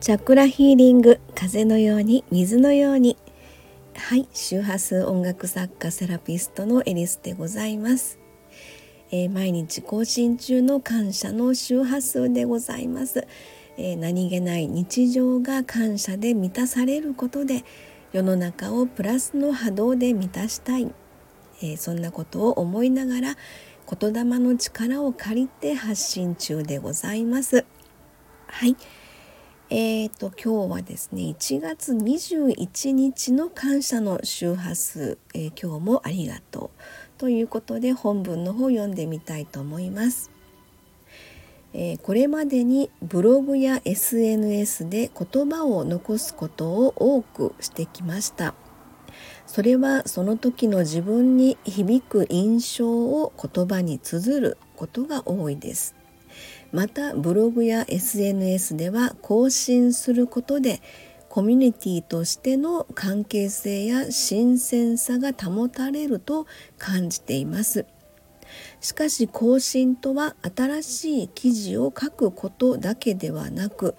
チャクラヒーリング風のように水のように。はい周波数音楽作家セラピストのエリスでございます、えー、毎日更新中の感謝の周波数でございます、えー、何気ない日常が感謝で満たされることで世の中をプラスの波動で満たしたい、えー、そんなことを思いながら言霊の力を借りて発信中でございます。はい。えーと、今日はですね1月21日の感謝の周波数、えー、今日もありがとうということで本文の方を読んでみたいと思います、えー、これまでにブログや SNS で言葉を残すことを多くしてきました。それはその時の自分に響く印象を言葉に綴ることが多いです。またブログや SNS では更新することでコミュニティとしての関係性や新鮮さが保たれると感じています。しかし更新とは新しい記事を書くことだけではなく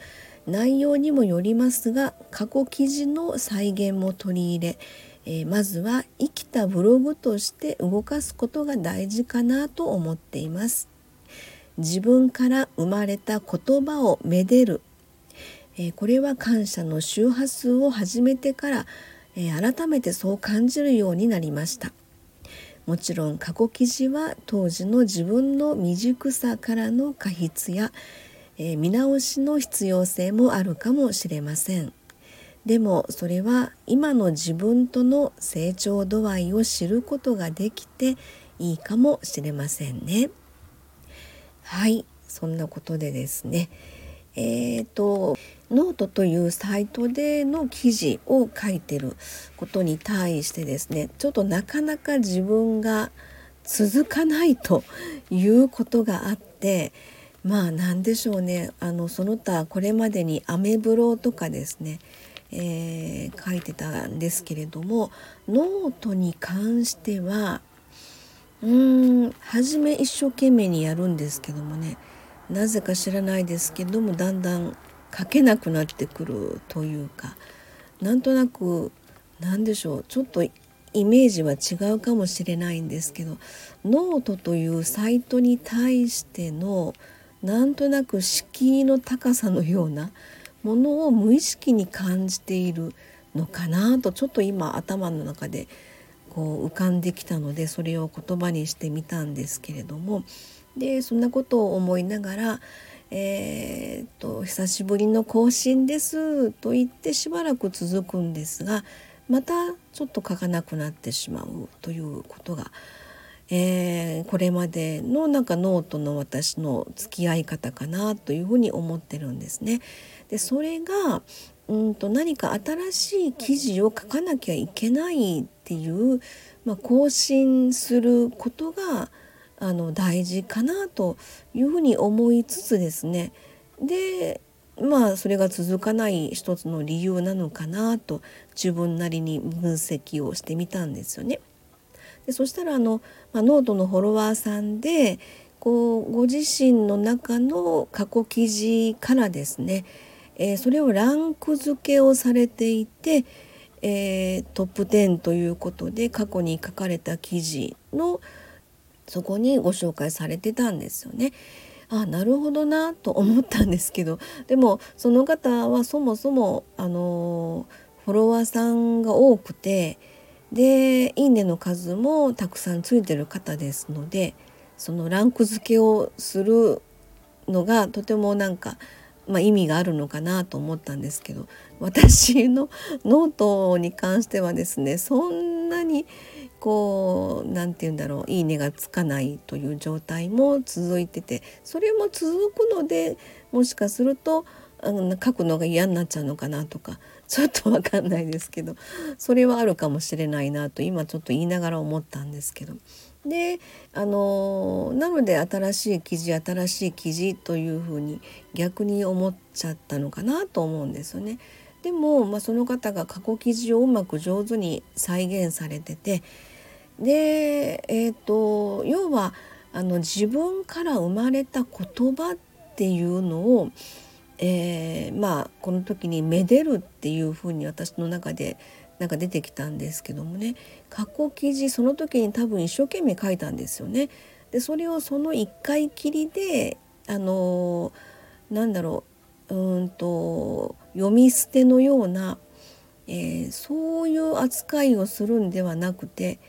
内容にもよりますが過去記事の再現も取り入れえー、まずは生きたブログとして動かすことが大事かなと思っています。自分から生まれた言葉をめでる、えー、これは感謝の周波数を始めてから、えー、改めてそう感じるようになりました。もちろん過去記事は当時の自分の未熟さからの過失や、えー、見直しの必要性もあるかもしれません。でもそれは今の自分との成長度合いを知ることができていいかもしれませんね。はいそんなことでですねえーと、ノートというサイトでの記事を書いてることに対してですねちょっとなかなか自分が続かないということがあってまあ何でしょうねあのその他これまでにアメブロとかですね、えー、書いてたんですけれどもノートに関してはうーん初め一生懸命にやるんですけどもねなぜか知らないですけどもだんだん書けなくなってくるというかなんとなくなんでしょうちょっとイメージは違うかもしれないんですけどノートというサイトに対してのなんとなく敷居の高さのようなものを無意識に感じているのかなとちょっと今頭の中でこう浮かんできたのでそれを言葉にしてみたんですけれどもでそんなことを思いながら「えー、っと久しぶりの更新です」と言ってしばらく続くんですがまたちょっと書かなくなってしまうということが、えー、これまでのなんかノートの私の付き合い方かなというふうに思ってるんですね。でそれがうんと何か新しい記事を書かなきゃいけないっていう、まあ、更新することがあの大事かなというふうに思いつつですねでまあそれが続かない一つの理由なのかなと自分なりに分析をしてみたんですよね。でそしたらあの、まあ、ノートのフォロワーさんでこうご自身の中の過去記事からですねえー、それをランク付けをされていて、えー、トップ10ということで過去に書かれた記事のそこにご紹介されてたんですよね。あなるほどなと思ったんですけどでもその方はそもそもあのフォロワーさんが多くてで「いいね」の数もたくさんついてる方ですのでそのランク付けをするのがとてもなんかまあ、意味があるのかなと思ったんですけど私のノートに関してはですねそんなにこう何て言うんだろういいねがつかないという状態も続いててそれも続くのでもしかすると書くのが嫌になっちゃうのかなとかちょっと分かんないですけどそれはあるかもしれないなと今ちょっと言いながら思ったんですけど。であのなので新しい記事新しい記事というふうに逆に思っちゃったのかなと思うんですよね。でも、まあ、その方が過去記事をうまく上手に再現されててで、えーと、要はあの自分から生まれた言葉っていうのを、えー、まあこの時に「めでる」っていうふうに私の中でなんか出てきたんですけどもね過去記事その時に多分一生懸命書いたんですよね。でそれをその1回きりであのなんだろううんと読み捨てのような、えー、そういう扱いをするんではなくて、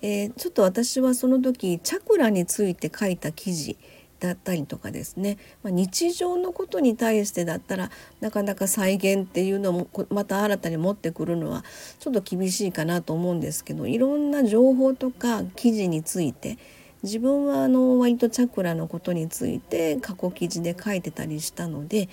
えー、ちょっと私はその時チャクラについて書いた記事だったりとかですね、まあ、日常のことに対してだったらなかなか再現っていうのもまた新たに持ってくるのはちょっと厳しいかなと思うんですけどいろんな情報とか記事について自分はあの割とチャクラのことについて過去記事で書いてたりしたので、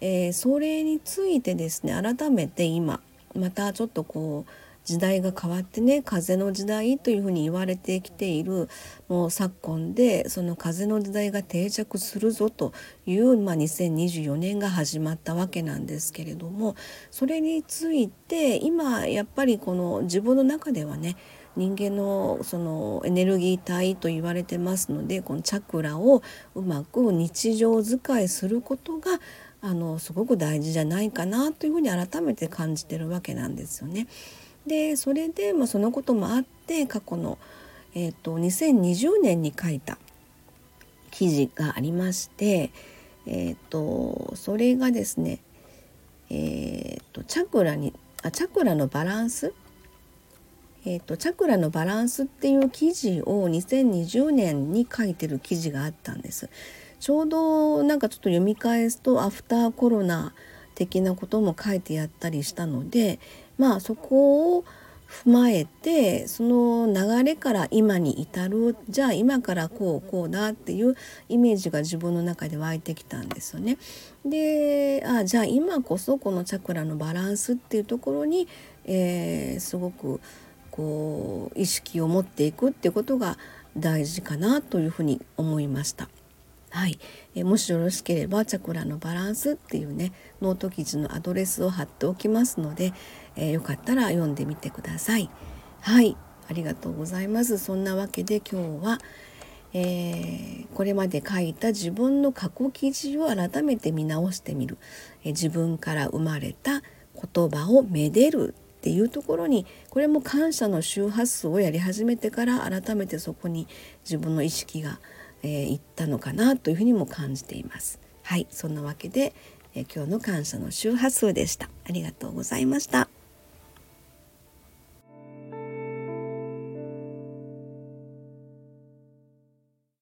えー、それについてですね改めて今またちょっとこう時代が変わってね風の時代というふうに言われてきているもう昨今でその風の時代が定着するぞという、まあ、2024年が始まったわけなんですけれどもそれについて今やっぱりこの自分の中ではね人間のそのエネルギー体と言われてますのでこのチャクラをうまく日常使いすることがあのすごく大事じゃないかなというふうに改めて感じてるわけなんですよね。でそれで、まあ、そのこともあって過去の、えーと、2020年に書いた記事がありまして、えーと、それがですね、えーと、チャクラにあチャクラのバランス？えーと、チャクラのバランスっていう記事を2020年に書いてる記事があったんです。ちょうどなんかちょっと読み返すとアフターコロナ的なことも書いてやったりしたのでまあそこを踏まえてその流れから今に至るじゃあ今からこうこうだっていうイメージが自分の中で湧いてきたんですよね。であじゃあ今こそこのチャクラのバランスっていうところに、えー、すごくこう意識を持っていくっていうことが大事かなというふうに思いました。はい、えもしよろしければチャクラのバランスっていうねノート記事のアドレスを貼っておきますので、えー、よかったら読んでみてください。はいありがとうございます。そんなわけで今日は、えー、これまで書いた自分の過去記事を改めて見直してみる、えー、自分から生まれた言葉をめでるっていうところにこれも感謝の周波数をやり始めてから改めてそこに自分の意識がえー、行ったのかなというふうにも感じています。はい、そんなわけで、えー、今日の感謝の周波数でした。ありがとうございました。